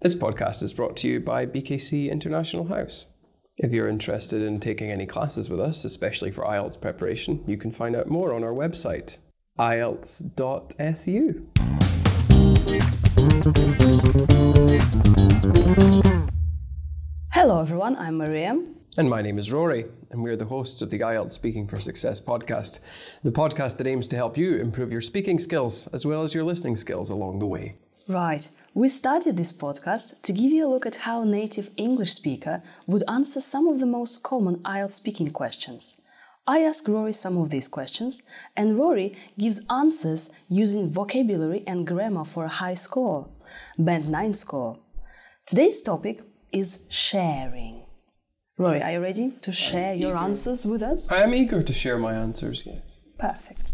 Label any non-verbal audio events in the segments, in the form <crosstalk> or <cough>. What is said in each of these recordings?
This podcast is brought to you by BKC International House. If you're interested in taking any classes with us, especially for IELTS preparation, you can find out more on our website, ielts.su. Hello, everyone. I'm Maria. And my name is Rory, and we're the hosts of the IELTS Speaking for Success podcast, the podcast that aims to help you improve your speaking skills as well as your listening skills along the way. Right. We started this podcast to give you a look at how a native English speaker would answer some of the most common IELTS speaking questions. I ask Rory some of these questions, and Rory gives answers using vocabulary and grammar for a high score, Band 9 score. Today's topic is sharing. Rory, are you ready to share your answers with us? I am eager to share my answers, yes. Perfect.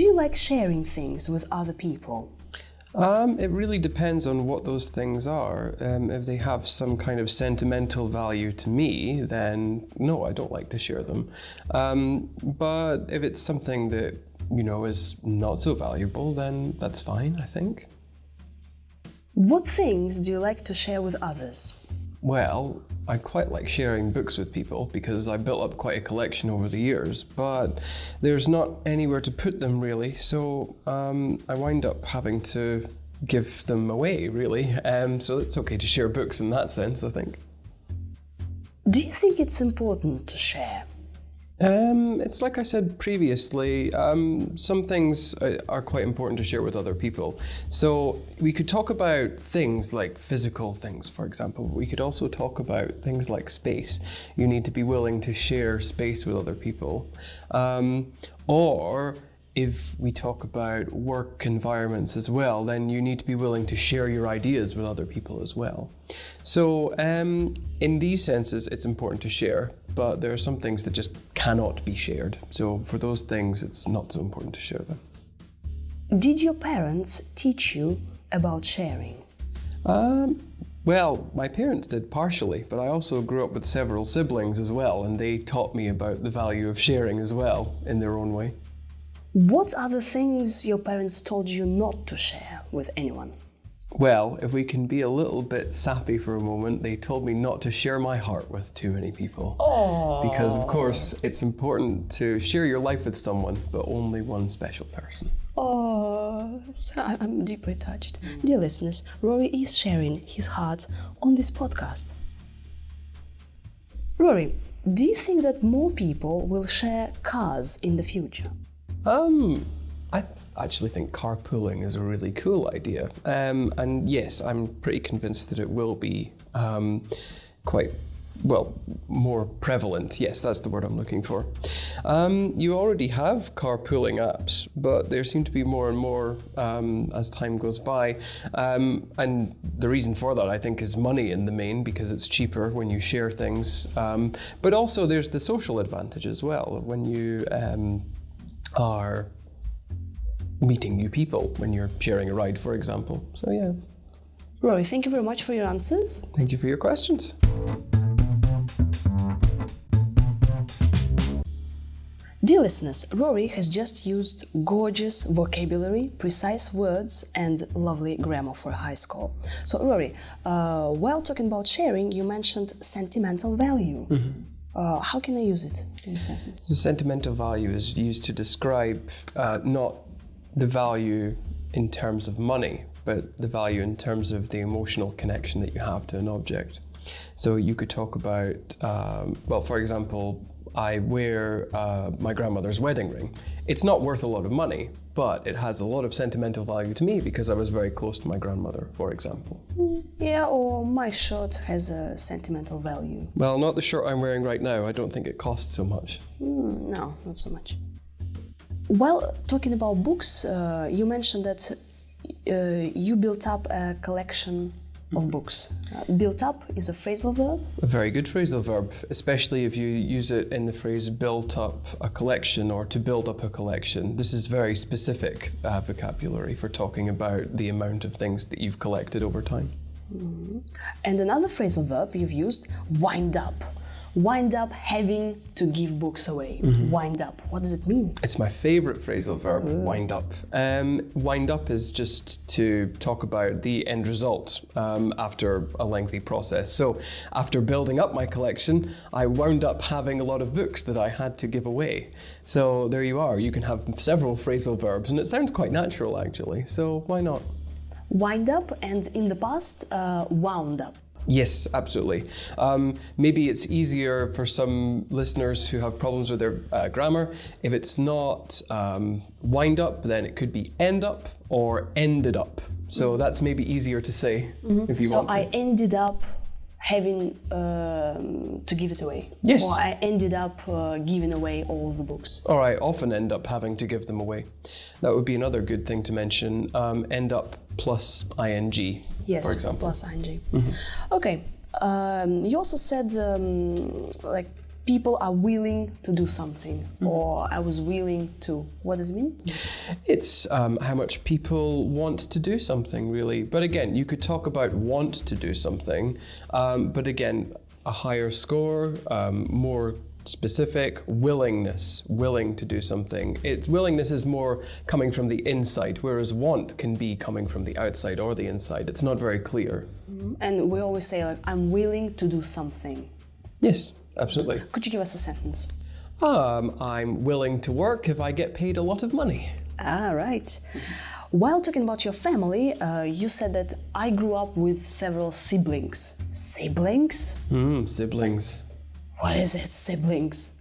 Do you like sharing things with other people? Um, it really depends on what those things are. Um, if they have some kind of sentimental value to me, then no, I don't like to share them. Um, but if it's something that you know is not so valuable, then that's fine. I think. What things do you like to share with others? Well, I quite like sharing books with people because I built up quite a collection over the years, but there's not anywhere to put them really, so um, I wind up having to give them away really. Um, so it's okay to share books in that sense, I think. Do you think it's important to share? Um, it's like I said previously, um, some things are quite important to share with other people. So we could talk about things like physical things, for example. We could also talk about things like space. You need to be willing to share space with other people. Um, or if we talk about work environments as well, then you need to be willing to share your ideas with other people as well. So, um, in these senses, it's important to share, but there are some things that just cannot be shared. So, for those things, it's not so important to share them. Did your parents teach you about sharing? Um, well, my parents did partially, but I also grew up with several siblings as well, and they taught me about the value of sharing as well in their own way. What are the things your parents told you not to share with anyone? Well, if we can be a little bit sappy for a moment, they told me not to share my heart with too many people. Oh. Because, of course, it's important to share your life with someone, but only one special person. Oh, I'm deeply touched. Dear listeners, Rory is sharing his heart on this podcast. Rory, do you think that more people will share cars in the future? Um, I actually think carpooling is a really cool idea. Um, and yes, I'm pretty convinced that it will be um, quite well, more prevalent. Yes, that's the word I'm looking for. Um, you already have carpooling apps, but there seem to be more and more um, as time goes by. Um, and the reason for that, I think, is money in the main because it's cheaper when you share things. Um, but also, there's the social advantage as well when you are meeting new people when you're sharing a ride, for example. So, yeah. Rory, thank you very much for your answers. Thank you for your questions. Dear listeners, Rory has just used gorgeous vocabulary, precise words, and lovely grammar for high school. So, Rory, uh, while talking about sharing, you mentioned sentimental value. Mm-hmm. Uh, how can I use it in a sentence? The sentimental value is used to describe uh, not the value in terms of money, but the value in terms of the emotional connection that you have to an object. So you could talk about, um, well, for example, I wear uh, my grandmother's wedding ring. It's not worth a lot of money, but it has a lot of sentimental value to me because I was very close to my grandmother, for example. Yeah, or my shirt has a sentimental value. Well, not the shirt I'm wearing right now. I don't think it costs so much. Mm, no, not so much. While talking about books, uh, you mentioned that uh, you built up a collection of books. Uh, built up is a phrasal verb. A very good phrasal verb, especially if you use it in the phrase built up a collection or to build up a collection. This is very specific uh, vocabulary for talking about the amount of things that you've collected over time. Mm-hmm. And another phrasal verb you've used, wind up. Wind up having to give books away. Wind up. What does it mean? It's my favorite phrasal verb, wind up. Um, wind up is just to talk about the end result um, after a lengthy process. So, after building up my collection, I wound up having a lot of books that I had to give away. So, there you are. You can have several phrasal verbs, and it sounds quite natural actually. So, why not? Wind up and in the past, uh, wound up. Yes, absolutely. Um, maybe it's easier for some listeners who have problems with their uh, grammar. If it's not um, wind up, then it could be end up or ended up. So that's maybe easier to say if you So want to. I ended up having um, to give it away. Yes. Or I ended up uh, giving away all the books. or I often end up having to give them away. That would be another good thing to mention. Um, end up plus ing, Yes, for example. plus ing. Okay. Um, you also said um, like people are willing to do something, or I was willing to. What does it mean? It's um, how much people want to do something, really. But again, you could talk about want to do something, um, but again, a higher score, um, more specific willingness, willing to do something. It willingness is more coming from the inside, whereas want can be coming from the outside or the inside. It's not very clear. And we always say like I'm willing to do something. Yes, absolutely. Could you give us a sentence? Um, I'm willing to work if I get paid a lot of money. Ah, right. While talking about your family, uh, you said that I grew up with several siblings. Siblings? Hmm, siblings. What is it, siblings?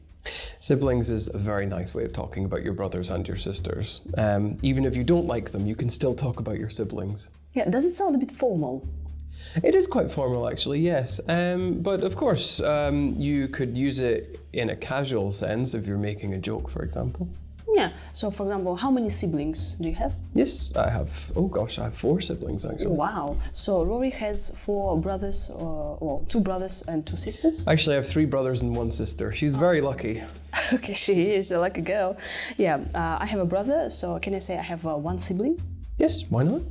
Siblings is a very nice way of talking about your brothers and your sisters. Um, even if you don't like them, you can still talk about your siblings. Yeah, does it sound a bit formal? It is quite formal, actually, yes. Um, but of course, um, you could use it in a casual sense if you're making a joke, for example. Yeah. So, for example, how many siblings do you have? Yes, I have. Oh gosh, I have four siblings actually. Wow. So Rory has four brothers, or well, two brothers and two sisters. Actually, I have three brothers and one sister. She's very lucky. <laughs> okay, she is like a girl. Yeah. Uh, I have a brother. So can I say I have uh, one sibling? Yes, why not?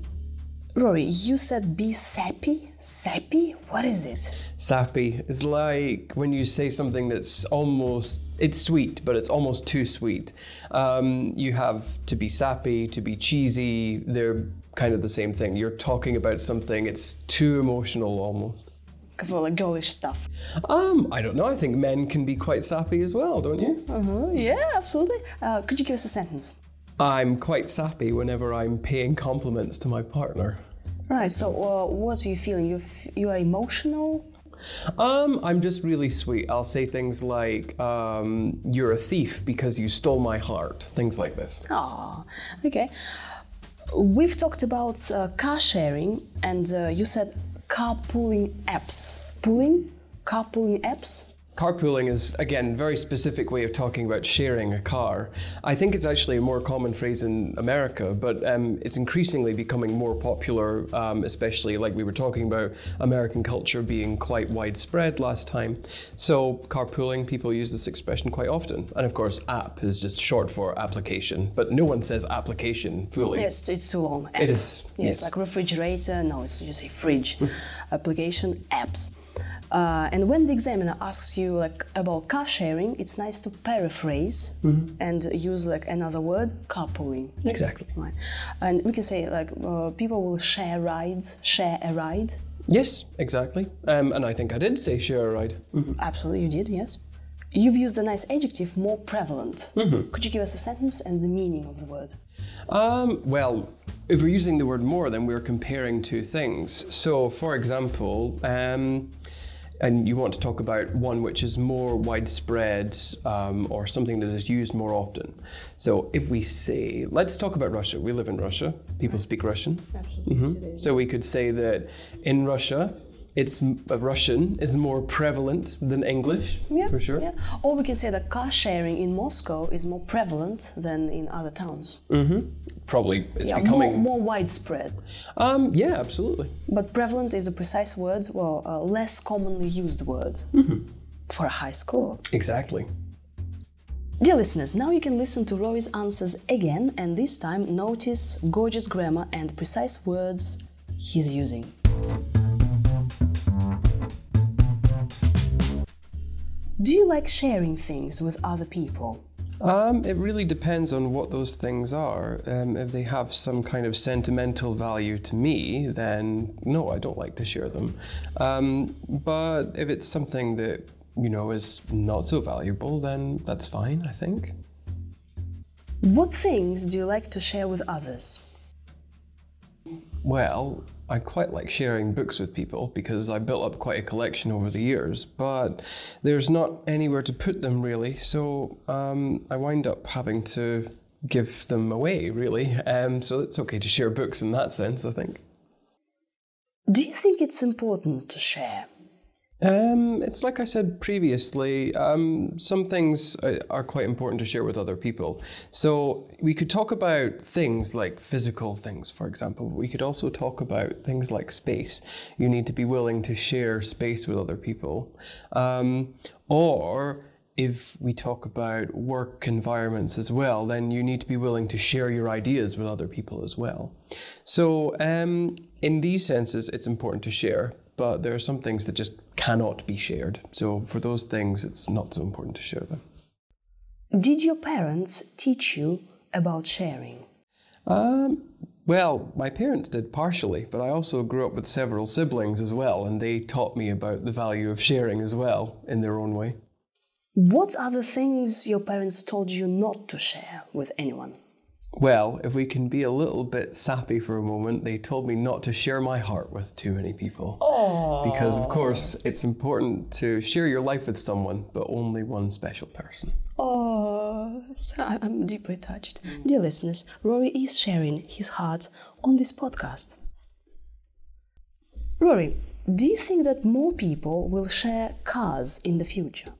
Rory, you said be sappy. Sappy? What is it? Sappy is like when you say something that's almost it's sweet, but it's almost too sweet. Um, you have to be sappy, to be cheesy. They're kind of the same thing. You're talking about something it's too emotional almost. For like girlish stuff. Um, I don't know. I think men can be quite sappy as well, don't you? Uh-huh. Yeah, absolutely. Uh, could you give us a sentence? I'm quite sappy whenever I'm paying compliments to my partner. Right. So, uh, what are you feeling? You f- you are emotional. Um, I'm just really sweet. I'll say things like, um, "You're a thief because you stole my heart." Things like this. Ah, okay. We've talked about uh, car sharing, and uh, you said carpooling apps. Pooling, carpooling apps. Carpooling is again a very specific way of talking about sharing a car. I think it's actually a more common phrase in America, but um, it's increasingly becoming more popular, um, especially like we were talking about American culture being quite widespread last time. So carpooling, people use this expression quite often, and of course, app is just short for application, but no one says application fully. Yes, it's too long. It App. is, Yes, yes. like refrigerator. No, it's you say fridge. <laughs> Application apps. Uh, and when the examiner asks you like about car sharing, it's nice to paraphrase Mm-hmm. and use like another word, carpooling. Exactly. Right. And we can say like uh, people will share rides, share a ride. Yes, exactly. Um, and I think I did say share a ride. Absolutely, you did, yes. You've used a nice adjective, more prevalent. Could you give us a sentence and the meaning of the word? Um, well, if we're using the word more, then we're comparing two things. So, for example, um, and you want to talk about one which is more widespread um, or something that is used more often. So, if we say, let's talk about Russia. We live in Russia. People speak Russian. Absolutely. So we could say that in Russia, it's uh, Russian is more prevalent than English, Yeah, for sure. Yeah. Or we can say that car sharing in Moscow is more prevalent than in other towns. Probably it's yeah, becoming. more, more widespread. Um, yeah, absolutely. But prevalent is a precise word, well, a less commonly used word for a high score. Exactly. Dear listeners, now you can listen to Rory's answers again and this time notice gorgeous grammar and precise words he's using. Do you like sharing things with other people? Um, it really depends on what those things are. Um, if they have some kind of sentimental value to me, then no, I don't like to share them. Um, but if it's something that you know is not so valuable, then that's fine. I think. What things do you like to share with others? Well, I quite like sharing books with people because I built up quite a collection over the years, but there's not anywhere to put them really, so um, I wind up having to give them away really. Um, so it's okay to share books in that sense, I think. Do you think it's important to share? Um, it's like I said previously, um, some things are quite important to share with other people. So we could talk about things like physical things, for example. We could also talk about things like space. You need to be willing to share space with other people. Um, or if we talk about work environments as well, then you need to be willing to share your ideas with other people as well. So, um, in these senses, it's important to share but there are some things that just cannot be shared. So for those things, it's not so important to share them. Did your parents teach you about sharing? Um, well, my parents did partially, but I also grew up with several siblings as well, and they taught me about the value of sharing as well in their own way. What are the things your parents told you not to share with anyone? Well, if we can be a little bit sappy for a moment, they told me not to share my heart with too many people. Oh. Because, of course, it's important to share your life with someone, but only one special person. Oh, I'm deeply touched. Dear listeners, Rory is sharing his heart on this podcast. Rory, do you think that more people will share cars in the future?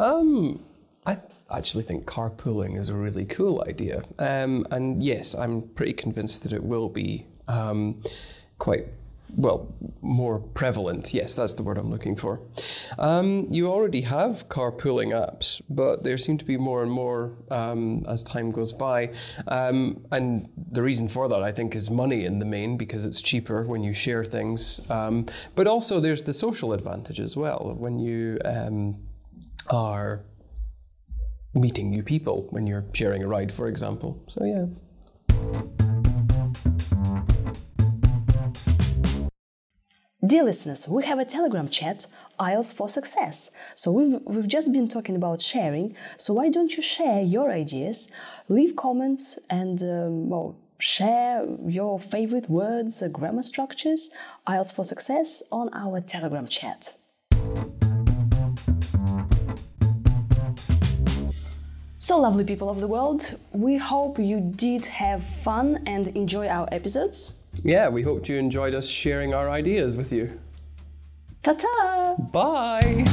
Um, I actually think carpooling is a really cool idea. Um, and yes, I'm pretty convinced that it will be um, quite well, more prevalent. Yes, that's the word I'm looking for. Um, you already have carpooling apps, but there seem to be more and more um, as time goes by. Um, and the reason for that, I think, is money in the main because it's cheaper when you share things. Um, but also, there's the social advantage as well when you um, are meeting new people when you're sharing a ride, for example. So, yeah. Dear listeners, we have a Telegram chat, IELTS for Success. So we've, we've just been talking about sharing. So why don't you share your ideas, leave comments, and um, well, share your favorite words, uh, grammar structures, IELTS for Success on our Telegram chat. So, lovely people of the world, we hope you did have fun and enjoy our episodes. Yeah, we hoped you enjoyed us sharing our ideas with you. Ta ta! Bye!